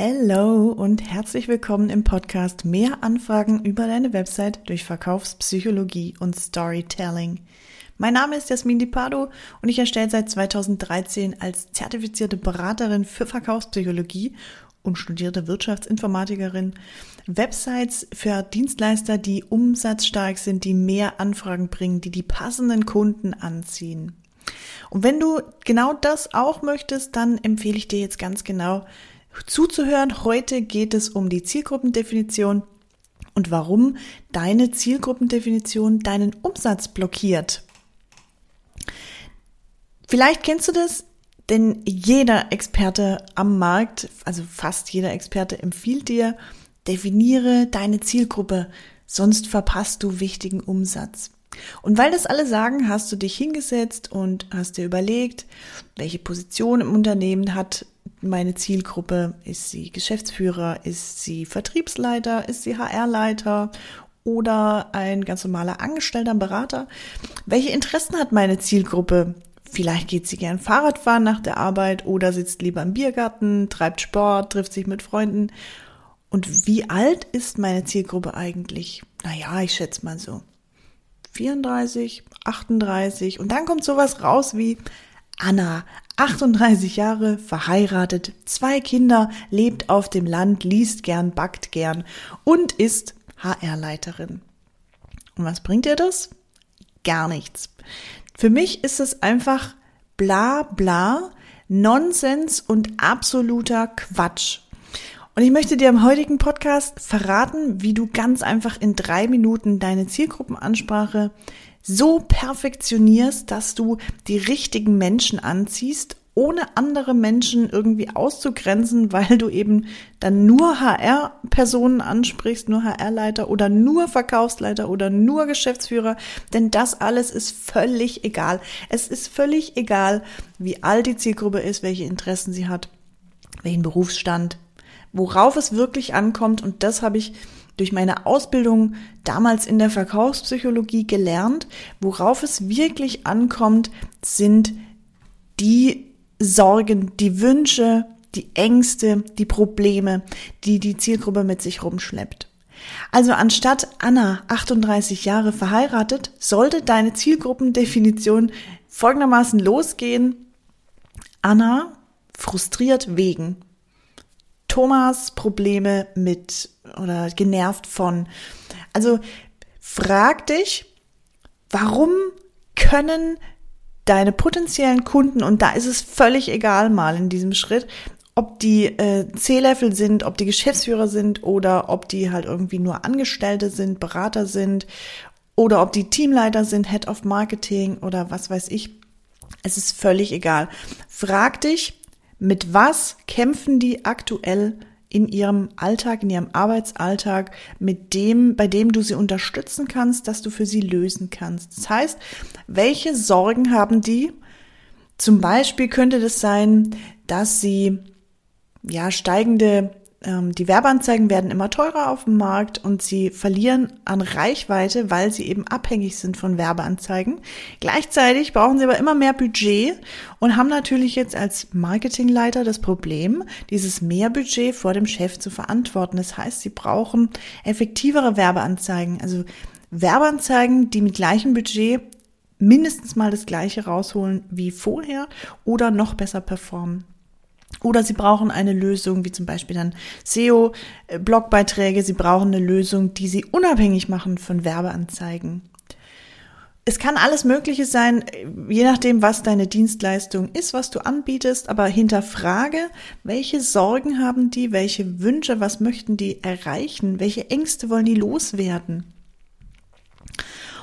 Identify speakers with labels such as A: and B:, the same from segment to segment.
A: Hallo und herzlich willkommen im Podcast Mehr Anfragen über deine Website durch Verkaufspsychologie und Storytelling. Mein Name ist Jasmin Dipado und ich erstelle seit 2013 als zertifizierte Beraterin für Verkaufspsychologie und studierte Wirtschaftsinformatikerin Websites für Dienstleister, die umsatzstark sind, die mehr Anfragen bringen, die die passenden Kunden anziehen. Und wenn du genau das auch möchtest, dann empfehle ich dir jetzt ganz genau zuzuhören. Heute geht es um die Zielgruppendefinition und warum deine Zielgruppendefinition deinen Umsatz blockiert. Vielleicht kennst du das, denn jeder Experte am Markt, also fast jeder Experte empfiehlt dir, definiere deine Zielgruppe, sonst verpasst du wichtigen Umsatz. Und weil das alle sagen, hast du dich hingesetzt und hast dir überlegt, welche Position im Unternehmen hat meine Zielgruppe? Ist sie Geschäftsführer? Ist sie Vertriebsleiter? Ist sie HR-Leiter? Oder ein ganz normaler Angestellter, Berater? Welche Interessen hat meine Zielgruppe? Vielleicht geht sie gern Fahrradfahren nach der Arbeit oder sitzt lieber im Biergarten, treibt Sport, trifft sich mit Freunden. Und wie alt ist meine Zielgruppe eigentlich? Naja, ich schätze mal so 34, 38 und dann kommt sowas raus wie Anna, 38 Jahre, verheiratet, zwei Kinder, lebt auf dem Land, liest gern, backt gern und ist HR-Leiterin. Und was bringt ihr das? Gar nichts. Für mich ist es einfach bla bla, Nonsens und absoluter Quatsch. Und ich möchte dir im heutigen Podcast verraten, wie du ganz einfach in drei Minuten deine Zielgruppenansprache so perfektionierst, dass du die richtigen Menschen anziehst, ohne andere Menschen irgendwie auszugrenzen, weil du eben dann nur HR-Personen ansprichst, nur HR-Leiter oder nur Verkaufsleiter oder nur Geschäftsführer, denn das alles ist völlig egal. Es ist völlig egal, wie alt die Zielgruppe ist, welche Interessen sie hat, welchen Berufsstand, worauf es wirklich ankommt und das habe ich durch meine Ausbildung damals in der Verkaufspsychologie gelernt. Worauf es wirklich ankommt, sind die Sorgen, die Wünsche, die Ängste, die Probleme, die die Zielgruppe mit sich rumschleppt. Also anstatt Anna 38 Jahre verheiratet, sollte deine Zielgruppendefinition folgendermaßen losgehen. Anna frustriert wegen Thomas Probleme mit oder genervt von. Also frag dich, warum können deine potenziellen Kunden, und da ist es völlig egal mal in diesem Schritt, ob die äh, C-Level sind, ob die Geschäftsführer sind oder ob die halt irgendwie nur Angestellte sind, Berater sind oder ob die Teamleiter sind, Head of Marketing oder was weiß ich. Es ist völlig egal. Frag dich, mit was kämpfen die aktuell in ihrem Alltag, in ihrem Arbeitsalltag, mit dem, bei dem du sie unterstützen kannst, dass du für sie lösen kannst. Das heißt, welche Sorgen haben die? Zum Beispiel könnte das sein, dass sie ja steigende die Werbeanzeigen werden immer teurer auf dem Markt und sie verlieren an Reichweite, weil sie eben abhängig sind von Werbeanzeigen. Gleichzeitig brauchen sie aber immer mehr Budget und haben natürlich jetzt als Marketingleiter das Problem, dieses Mehrbudget vor dem Chef zu verantworten. Das heißt, sie brauchen effektivere Werbeanzeigen, also Werbeanzeigen, die mit gleichem Budget mindestens mal das gleiche rausholen wie vorher oder noch besser performen. Oder Sie brauchen eine Lösung, wie zum Beispiel dann SEO-Blogbeiträge. Sie brauchen eine Lösung, die Sie unabhängig machen von Werbeanzeigen. Es kann alles Mögliche sein, je nachdem, was deine Dienstleistung ist, was du anbietest, aber hinterfrage, welche Sorgen haben die, welche Wünsche, was möchten die erreichen, welche Ängste wollen die loswerden.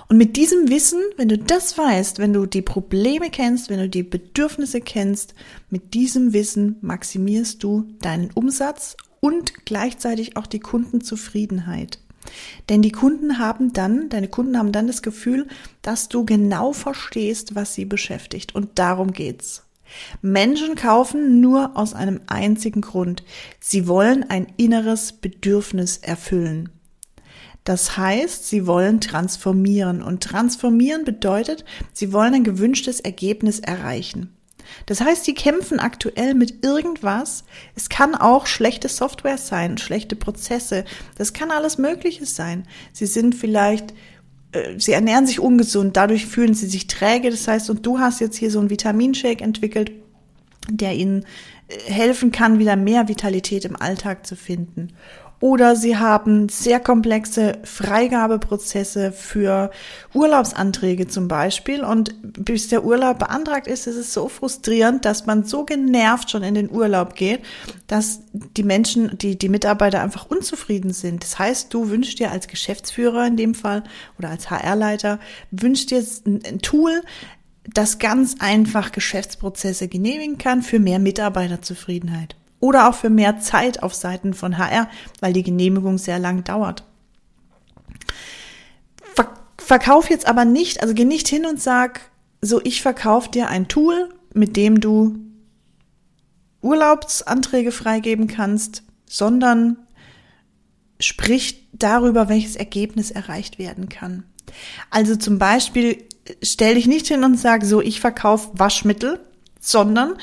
A: Und mit diesem Wissen, wenn du das weißt, wenn du die Probleme kennst, wenn du die Bedürfnisse kennst, mit diesem Wissen maximierst du deinen Umsatz und gleichzeitig auch die Kundenzufriedenheit. Denn die Kunden haben dann, deine Kunden haben dann das Gefühl, dass du genau verstehst, was sie beschäftigt. Und darum geht's. Menschen kaufen nur aus einem einzigen Grund. Sie wollen ein inneres Bedürfnis erfüllen. Das heißt, sie wollen transformieren und transformieren bedeutet, sie wollen ein gewünschtes Ergebnis erreichen. Das heißt, die kämpfen aktuell mit irgendwas. Es kann auch schlechte Software sein, schlechte Prozesse. Das kann alles Mögliche sein. Sie sind vielleicht, äh, sie ernähren sich ungesund, dadurch fühlen sie sich träge. Das heißt, und du hast jetzt hier so einen Vitaminshake entwickelt, der ihnen äh, helfen kann, wieder mehr Vitalität im Alltag zu finden oder sie haben sehr komplexe Freigabeprozesse für Urlaubsanträge zum Beispiel. Und bis der Urlaub beantragt ist, ist es so frustrierend, dass man so genervt schon in den Urlaub geht, dass die Menschen, die, die Mitarbeiter einfach unzufrieden sind. Das heißt, du wünschst dir als Geschäftsführer in dem Fall oder als HR-Leiter, wünschst dir ein Tool, das ganz einfach Geschäftsprozesse genehmigen kann für mehr Mitarbeiterzufriedenheit oder auch für mehr Zeit auf Seiten von HR, weil die Genehmigung sehr lang dauert. Ver verkauf jetzt aber nicht, also geh nicht hin und sag, so ich verkaufe dir ein Tool, mit dem du Urlaubsanträge freigeben kannst, sondern sprich darüber, welches Ergebnis erreicht werden kann. Also zum Beispiel stell dich nicht hin und sag, so ich verkaufe Waschmittel, sondern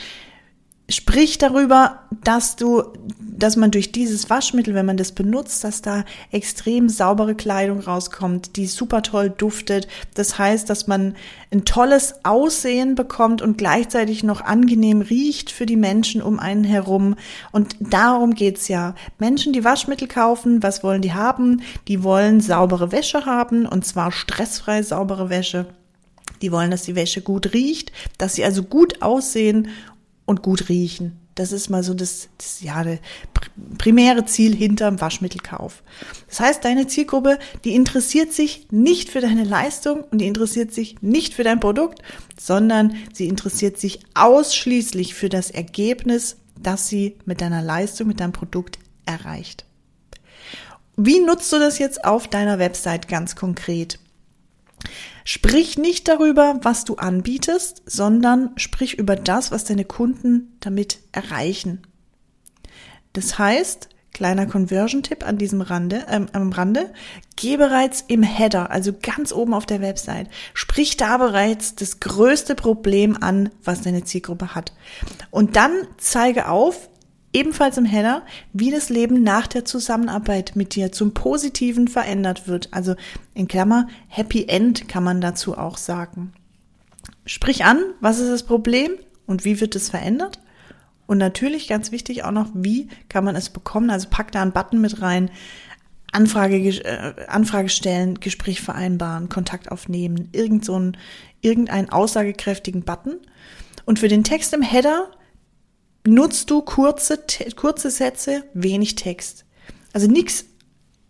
A: Sprich darüber, dass du, dass man durch dieses Waschmittel, wenn man das benutzt, dass da extrem saubere Kleidung rauskommt, die super toll duftet. Das heißt, dass man ein tolles Aussehen bekommt und gleichzeitig noch angenehm riecht für die Menschen um einen herum. Und darum geht's ja. Menschen, die Waschmittel kaufen, was wollen die haben? Die wollen saubere Wäsche haben und zwar stressfrei saubere Wäsche. Die wollen, dass die Wäsche gut riecht, dass sie also gut aussehen und gut riechen. Das ist mal so das, das ja, das primäre Ziel hinterm Waschmittelkauf. Das heißt, deine Zielgruppe, die interessiert sich nicht für deine Leistung und die interessiert sich nicht für dein Produkt, sondern sie interessiert sich ausschließlich für das Ergebnis, das sie mit deiner Leistung, mit deinem Produkt erreicht. Wie nutzt du das jetzt auf deiner Website ganz konkret? Sprich nicht darüber, was du anbietest, sondern sprich über das, was deine Kunden damit erreichen. Das heißt, kleiner Conversion-Tipp an diesem Rande, ähm, am Rande, geh bereits im Header, also ganz oben auf der Website, sprich da bereits das größte Problem an, was deine Zielgruppe hat. Und dann zeige auf, ebenfalls im Header, wie das Leben nach der Zusammenarbeit mit dir zum Positiven verändert wird. Also in Klammer, Happy End kann man dazu auch sagen. Sprich an, was ist das Problem und wie wird es verändert? Und natürlich ganz wichtig auch noch, wie kann man es bekommen? Also pack da einen Button mit rein, Anfrage, äh, Anfrage stellen, Gespräch vereinbaren, Kontakt aufnehmen, irgend so ein, irgendeinen aussagekräftigen Button. Und für den Text im Header nutzt du kurze, kurze Sätze, wenig Text. Also nichts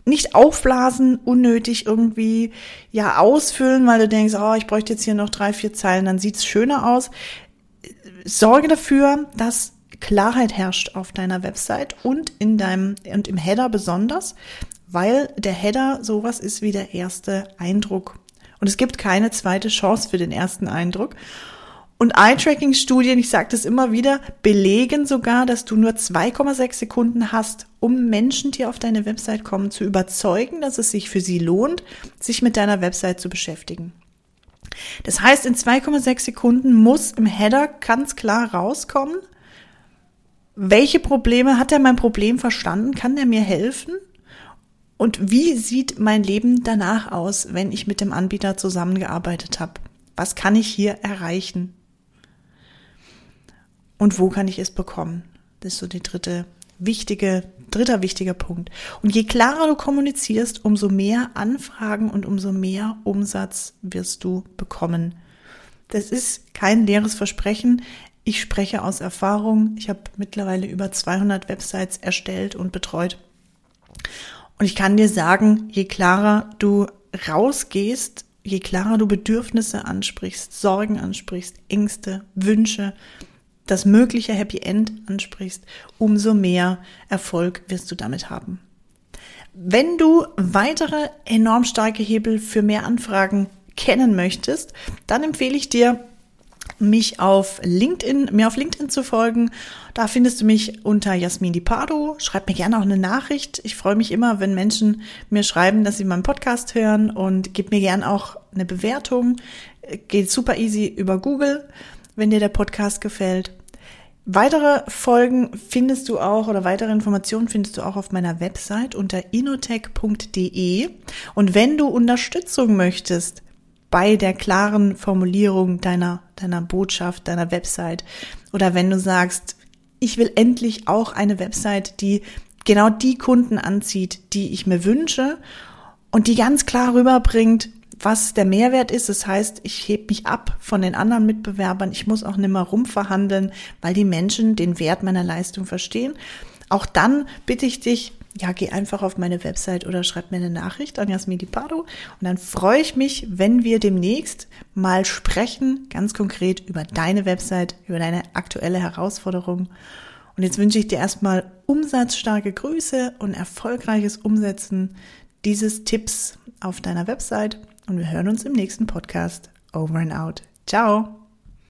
A: nicht aufblasen, unnötig irgendwie ja ausfüllen, weil du denkst, oh, ich bräuchte jetzt hier noch drei, vier Zeilen, dann sieht's schöner aus. Sorge dafür, dass Klarheit herrscht auf deiner Website und in deinem und im Header besonders, weil der Header sowas ist wie der erste Eindruck. Und es gibt keine zweite Chance für den ersten Eindruck. Und Eye-Tracking-Studien, ich sage das immer wieder, belegen sogar, dass du nur 2,6 Sekunden hast, um Menschen, die auf deine Website kommen, zu überzeugen, dass es sich für sie lohnt, sich mit deiner Website zu beschäftigen. Das heißt, in 2,6 Sekunden muss im Header ganz klar rauskommen, welche Probleme hat er mein Problem verstanden? Kann der mir helfen? Und wie sieht mein Leben danach aus, wenn ich mit dem Anbieter zusammengearbeitet habe? Was kann ich hier erreichen? Und wo kann ich es bekommen? Das ist so die dritte wichtige, dritter wichtiger Punkt. Und je klarer du kommunizierst, umso mehr Anfragen und umso mehr Umsatz wirst du bekommen. Das ist kein leeres Versprechen. Ich spreche aus Erfahrung. Ich habe mittlerweile über 200 Websites erstellt und betreut. Und ich kann dir sagen, je klarer du rausgehst, je klarer du Bedürfnisse ansprichst, Sorgen ansprichst, Ängste, Wünsche, das mögliche Happy End ansprichst, umso mehr Erfolg wirst du damit haben. Wenn du weitere enorm starke Hebel für mehr Anfragen kennen möchtest, dann empfehle ich dir, mich auf LinkedIn, mir auf LinkedIn zu folgen. Da findest du mich unter Jasmin Di Pardo. Schreib mir gerne auch eine Nachricht. Ich freue mich immer, wenn Menschen mir schreiben, dass sie meinen Podcast hören und gib mir gerne auch eine Bewertung. Geht super easy über Google wenn dir der Podcast gefällt. Weitere Folgen findest du auch oder weitere Informationen findest du auch auf meiner Website unter inotech.de. Und wenn du Unterstützung möchtest bei der klaren Formulierung deiner, deiner Botschaft, deiner Website oder wenn du sagst, ich will endlich auch eine Website, die genau die Kunden anzieht, die ich mir wünsche und die ganz klar rüberbringt, was der Mehrwert ist. Das heißt, ich heb mich ab von den anderen Mitbewerbern. Ich muss auch nicht mehr rumverhandeln, weil die Menschen den Wert meiner Leistung verstehen. Auch dann bitte ich dich, ja, geh einfach auf meine Website oder schreib mir eine Nachricht an Jasmini Pardo und dann freue ich mich, wenn wir demnächst mal sprechen, ganz konkret über deine Website, über deine aktuelle Herausforderung. Und jetzt wünsche ich dir erstmal umsatzstarke Grüße und erfolgreiches Umsetzen dieses Tipps auf deiner Website und wir hören uns im nächsten Podcast. Over and out. Ciao.